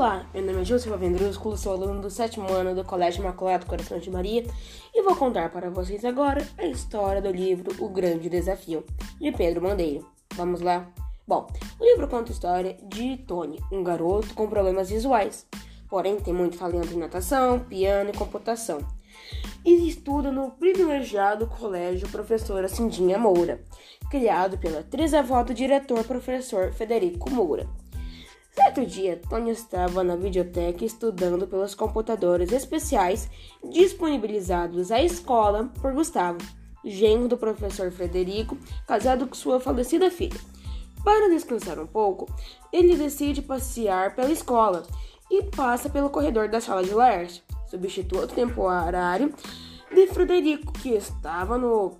Olá, meu nome é Joseph Vendrúsculo, sou aluno do sétimo ano do Colégio Imaculado Coração de Maria e vou contar para vocês agora a história do livro O Grande Desafio, de Pedro Mandeiro. Vamos lá? Bom, o livro conta a história de Tony, um garoto com problemas visuais, porém tem muito talento em natação, piano e computação. E estuda no privilegiado Colégio Professora Cindinha Moura, criado pela trisavó do diretor professor Federico Moura. Certo dia, Tony estava na videoteca estudando pelos computadores especiais disponibilizados à escola por Gustavo, genro do professor Frederico, casado com sua falecida filha. Para descansar um pouco, ele decide passear pela escola e passa pelo corredor da sala de Laércio, substituto temporário de Frederico, que estava no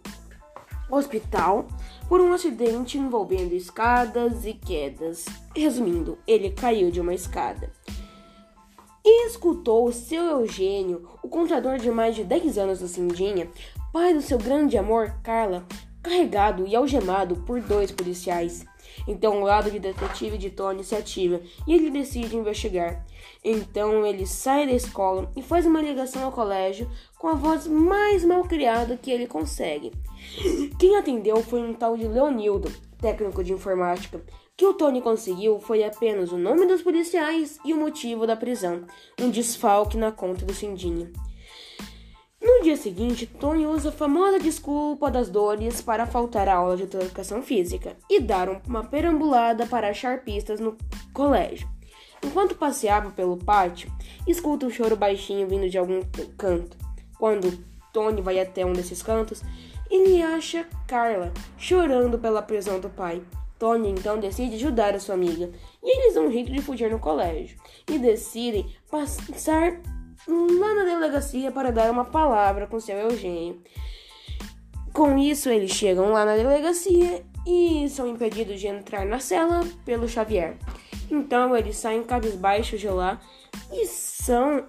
hospital por um acidente envolvendo escadas e quedas. Resumindo, ele caiu de uma escada. E escutou seu Eugênio, o contador de mais de 10 anos do Cindinha, pai do seu grande amor, Carla, carregado e algemado por dois policiais. Então o lado de detetive de Tony se ativa e ele decide investigar. Então ele sai da escola e faz uma ligação ao colégio com a voz mais mal criada que ele consegue. Quem atendeu foi um tal de Leonildo, técnico de informática. O que o Tony conseguiu foi apenas o nome dos policiais e o motivo da prisão, um desfalque na conta do Cindinha. No dia seguinte, Tony usa a famosa desculpa das dores para faltar à aula de educação física e dar uma perambulada para achar pistas no colégio. Enquanto passeava pelo pátio, escuta um choro baixinho vindo de algum canto. Quando Tony vai até um desses cantos, ele acha Carla chorando pela prisão do pai. Tony então decide ajudar a sua amiga e eles dão um jeito de fugir no colégio e decidem passar lá na delegacia para dar uma palavra com seu Eugênio. Com isso, eles chegam lá na delegacia e são impedidos de entrar na cela pelo Xavier. Então eles saem cabisbaixos de lá e são.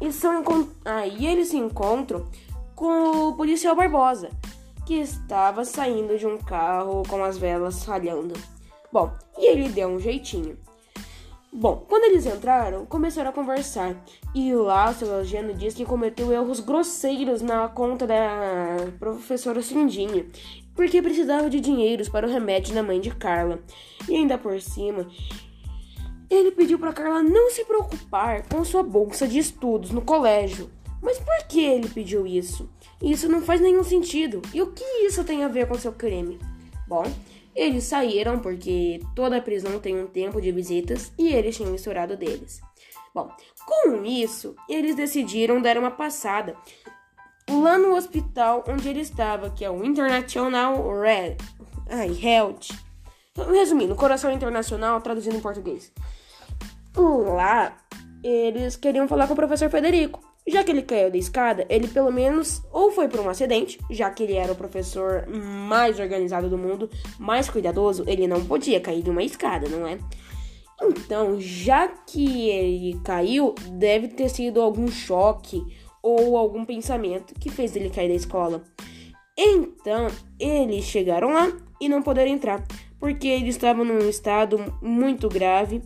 e são aí eles se encontram com o policial Barbosa, que estava saindo de um carro com as velas falhando. Bom, e ele deu um jeitinho. Bom, quando eles entraram, começaram a conversar. E lá, o Eugênio diz que cometeu erros grosseiros na conta da professora Cindinha, porque precisava de dinheiros para o remédio da mãe de Carla. E ainda por cima, ele pediu para Carla não se preocupar com sua bolsa de estudos no colégio. Mas por que ele pediu isso? Isso não faz nenhum sentido. E o que isso tem a ver com seu crime? Bom, eles saíram porque toda prisão tem um tempo de visitas e eles tinham misturado deles. Bom, com isso, eles decidiram dar uma passada lá no hospital onde ele estava, que é o International Red ai, Health. Resumindo, Coração Internacional, traduzindo em português. Lá, eles queriam falar com o professor Federico. Já que ele caiu da escada, ele pelo menos ou foi por um acidente, já que ele era o professor mais organizado do mundo, mais cuidadoso, ele não podia cair de uma escada, não é? Então, já que ele caiu, deve ter sido algum choque ou algum pensamento que fez ele cair da escola. Então, eles chegaram lá e não puderam entrar, porque ele estava num estado muito grave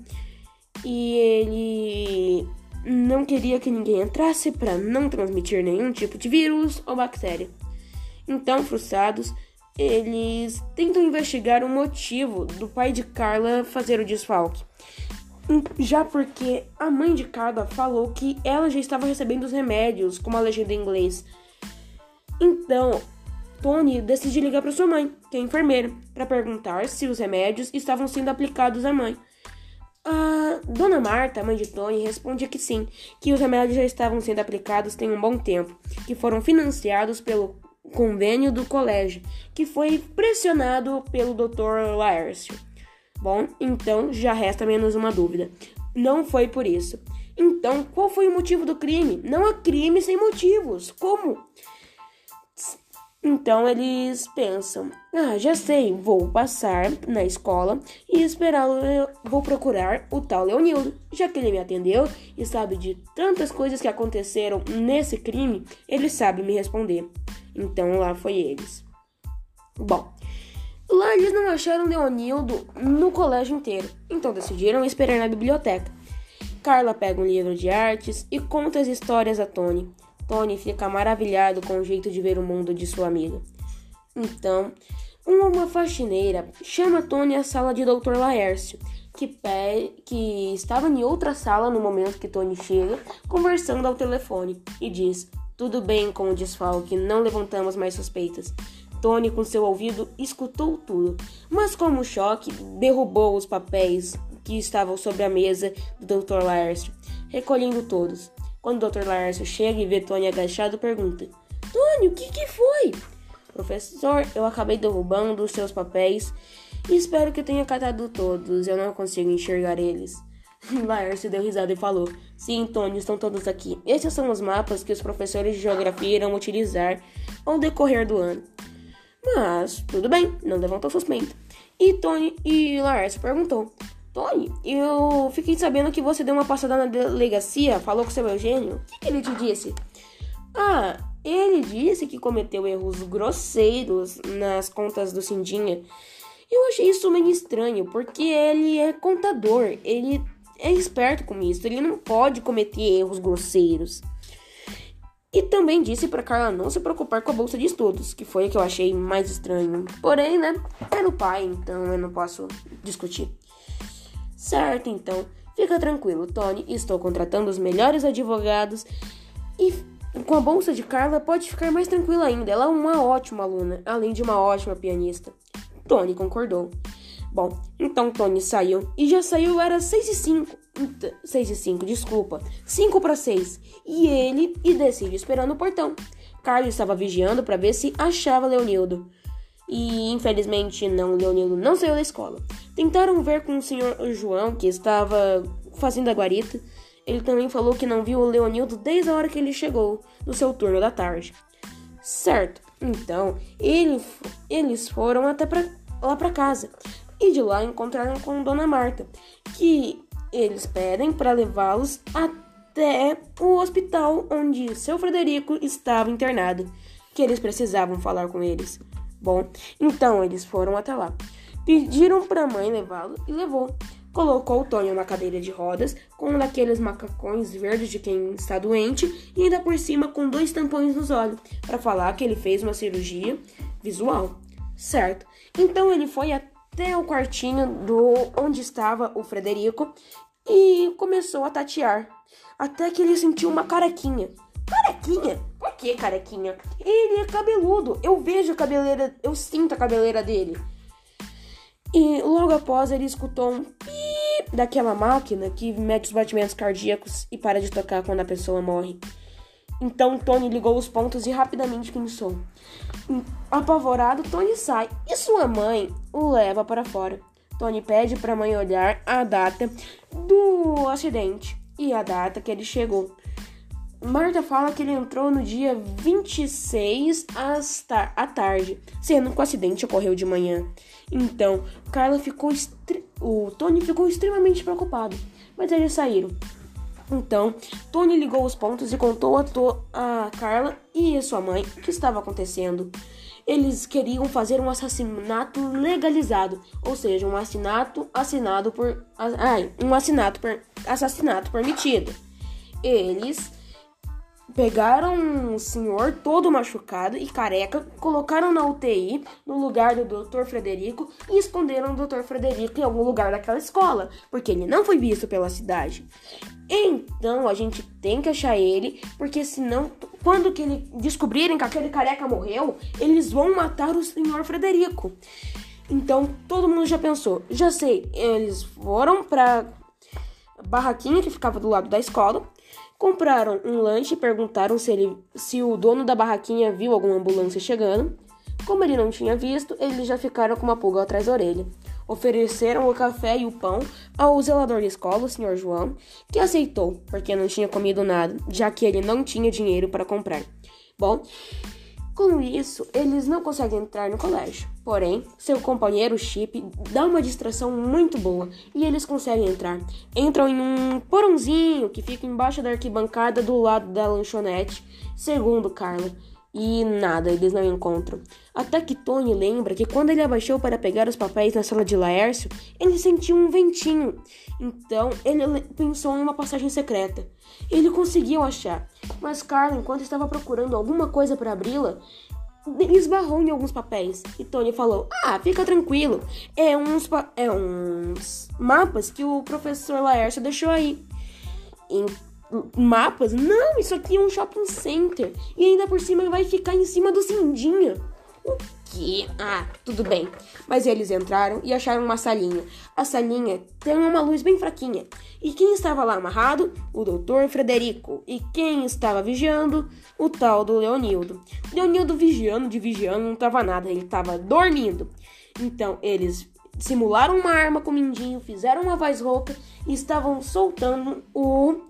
e ele não queria que ninguém entrasse para não transmitir nenhum tipo de vírus ou bactéria. Então, frustrados, eles tentam investigar o motivo do pai de Carla fazer o desfalque. Já porque a mãe de Carla falou que ela já estava recebendo os remédios, com a legenda em inglês. Então, Tony decide ligar para sua mãe, que é enfermeira, para perguntar se os remédios estavam sendo aplicados à mãe. A dona Marta, mãe de Tony, responde que sim, que os remédios já estavam sendo aplicados tem um bom tempo, que foram financiados pelo convênio do colégio, que foi pressionado pelo Dr. Laércio. Bom, então já resta menos uma dúvida. Não foi por isso. Então, qual foi o motivo do crime? Não há crime sem motivos. Como? Então eles pensam: ah, já sei, vou passar na escola e esperá-lo. Vou procurar o tal Leonildo, já que ele me atendeu e sabe de tantas coisas que aconteceram nesse crime, ele sabe me responder. Então lá foi eles. Bom, lá eles não acharam Leonildo no colégio inteiro, então decidiram esperar na biblioteca. Carla pega um livro de artes e conta as histórias a Tony. Tony fica maravilhado com o jeito de ver o mundo de sua amiga. Então, uma faxineira chama Tony à sala de Dr. Laércio, que, que estava em outra sala no momento que Tony chega, conversando ao telefone, e diz: Tudo bem com o desfalque, não levantamos mais suspeitas. Tony, com seu ouvido, escutou tudo, mas como choque, derrubou os papéis que estavam sobre a mesa do Dr. Laércio, recolhendo todos. Quando o Dr. Laércio chega e vê Tony agachado, pergunta: Tony, o que, que foi? Professor, eu acabei derrubando os seus papéis e espero que tenha catado todos. Eu não consigo enxergar eles. Laércio deu risada e falou: Sim, Tony, estão todos aqui. Esses são os mapas que os professores de geografia irão utilizar ao decorrer do ano. Mas, tudo bem, não levantou suspeita. E Tony e Laércio perguntou: Tony, eu fiquei sabendo que você deu uma passada na delegacia, falou com seu Eugênio. O que ele te disse? Ah, ele disse que cometeu erros grosseiros nas contas do Cindinha. Eu achei isso meio estranho, porque ele é contador, ele é esperto com isso, ele não pode cometer erros grosseiros. E também disse para Carla não se preocupar com a bolsa de estudos, que foi o que eu achei mais estranho. Porém, né, era o pai, então eu não posso discutir. Certo, então. Fica tranquilo, Tony. Estou contratando os melhores advogados e com a bolsa de Carla pode ficar mais tranquila ainda. Ela é uma ótima aluna, além de uma ótima pianista. Tony concordou. Bom, então Tony saiu e já saiu era 6 e 5. 6 e 5, desculpa. 5 para 6. E ele e decide esperando no portão. Carlos estava vigiando para ver se achava Leonildo. E infelizmente não, Leonildo não saiu da escola. Tentaram ver com o senhor João, que estava fazendo a guarita. Ele também falou que não viu o Leonildo desde a hora que ele chegou, no seu turno da tarde. Certo, então ele, eles foram até pra, lá para casa e de lá encontraram com Dona Marta, que eles pedem para levá-los até o hospital onde seu Frederico estava internado, que eles precisavam falar com eles. Bom, então eles foram até lá. Pediram para a mãe levá-lo e levou. Colocou o Tony numa cadeira de rodas, com um daqueles macacões verdes de quem está doente, e ainda por cima com dois tampões nos olhos, para falar que ele fez uma cirurgia visual. Certo. Então ele foi até o quartinho do onde estava o Frederico e começou a tatear. Até que ele sentiu uma carequinha. Carequinha? Que carequinha? Ele é cabeludo. Eu vejo a cabeleira, eu sinto a cabeleira dele. E logo após ele escutou um pi daquela máquina que mede os batimentos cardíacos e para de tocar quando a pessoa morre. Então Tony ligou os pontos e rapidamente pensou. Apavorado, Tony sai e sua mãe o leva para fora. Tony pede para a mãe olhar a data do acidente e a data que ele chegou. Marta fala que ele entrou no dia 26 às tar à tarde, sendo que o acidente ocorreu de manhã. Então, Carla ficou o Tony ficou extremamente preocupado, mas eles saíram. Então, Tony ligou os pontos e contou a, a Carla e a sua mãe o que estava acontecendo. Eles queriam fazer um assassinato legalizado, ou seja, um assassinato assinado por ai, um assassinato per, assassinato permitido. Eles Pegaram um senhor todo machucado e careca, colocaram na UTI no lugar do Dr. Frederico e esconderam o Dr. Frederico em algum lugar daquela escola, porque ele não foi visto pela cidade. Então a gente tem que achar ele, porque senão, quando que ele descobrirem que aquele careca morreu, eles vão matar o senhor Frederico. Então todo mundo já pensou, já sei, eles foram pra barraquinha que ficava do lado da escola Compraram um lanche e perguntaram se, ele, se o dono da barraquinha viu alguma ambulância chegando. Como ele não tinha visto, eles já ficaram com uma pulga atrás da orelha. Ofereceram o café e o pão ao zelador da escola, o Sr. João, que aceitou, porque não tinha comido nada, já que ele não tinha dinheiro para comprar. Bom, com isso, eles não conseguem entrar no colégio. Porém, seu companheiro Chip dá uma distração muito boa e eles conseguem entrar. Entram em um porãozinho que fica embaixo da arquibancada do lado da lanchonete, segundo Carla. E nada, eles não encontram. Até que Tony lembra que quando ele abaixou para pegar os papéis na sala de Laércio, ele sentiu um ventinho. Então ele pensou em uma passagem secreta. Ele conseguiu achar, mas Carla, enquanto estava procurando alguma coisa para abri-la, esbarrou em alguns papéis. E Tony falou: Ah, fica tranquilo. É uns, é uns mapas que o professor Laércio deixou aí. Em mapas? Não, isso aqui é um shopping center. E ainda por cima vai ficar em cima do Cindinha. O quê? Ah, tudo bem. Mas eles entraram e acharam uma salinha. A salinha tem uma luz bem fraquinha. E quem estava lá amarrado? O doutor Frederico. E quem estava vigiando? O tal do Leonildo. Leonildo vigiando de vigiando não estava nada, ele estava dormindo. Então eles simularam uma arma com o mindinho, fizeram uma voz rouca e estavam soltando o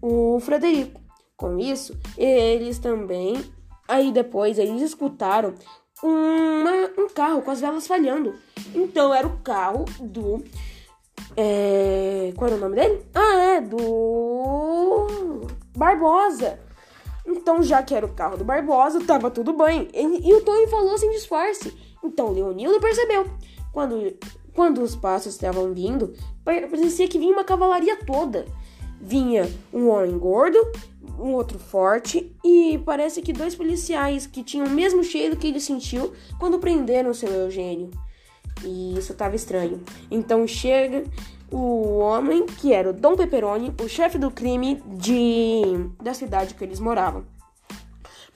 o Frederico. Com isso, eles também. Aí depois eles escutaram uma, um carro com as velas falhando. Então era o carro do. É, qual era o nome dele? Ah, é, do. Barbosa. Então, já que era o carro do Barbosa, tava tudo bem. e o Tony falou sem disfarce. Então, Leonildo percebeu. Quando, quando os passos estavam vindo, parecia que vinha uma cavalaria toda vinha um homem gordo, um outro forte e parece que dois policiais que tinham o mesmo cheiro que ele sentiu quando prenderam seu Eugênio. E isso estava estranho. Então chega o homem que era o Dom Pepperoni, o chefe do crime de da cidade que eles moravam.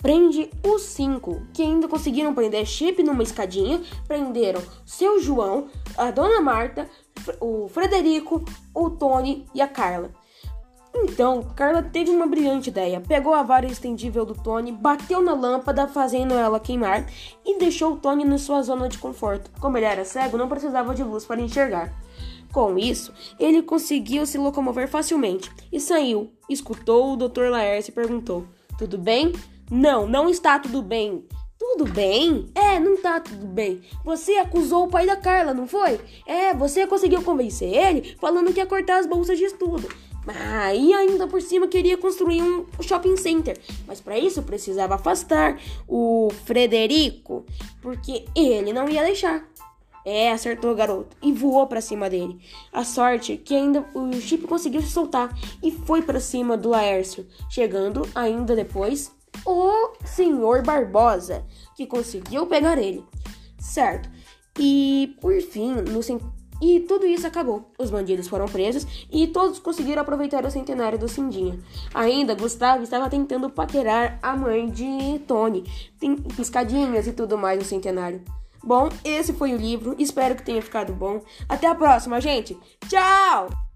Prende os cinco, que ainda conseguiram prender Chip numa escadinha. Prenderam seu João, a Dona Marta, o Frederico, o Tony e a Carla. Então, Carla teve uma brilhante ideia. Pegou a vara estendível do Tony, bateu na lâmpada, fazendo ela queimar, e deixou o Tony na sua zona de conforto. Como ele era cego, não precisava de luz para enxergar. Com isso, ele conseguiu se locomover facilmente e saiu. Escutou o Dr. Laércio e perguntou: Tudo bem? Não, não está tudo bem. Tudo bem? É, não tá tudo bem. Você acusou o pai da Carla, não foi? É, você conseguiu convencer ele falando que ia cortar as bolsas de estudo. E ainda por cima queria construir um shopping center. Mas para isso precisava afastar o Frederico, porque ele não ia deixar. É, acertou o garoto e voou para cima dele. A sorte que ainda o Chip conseguiu se soltar e foi para cima do Laércio, chegando ainda depois o senhor Barbosa, que conseguiu pegar ele. Certo. E por fim, no e tudo isso acabou. Os bandidos foram presos e todos conseguiram aproveitar o centenário do Cindinha. Ainda, Gustavo estava tentando paquerar a mãe de Tony. Tem piscadinhas e tudo mais no centenário. Bom, esse foi o livro. Espero que tenha ficado bom. Até a próxima, gente. Tchau!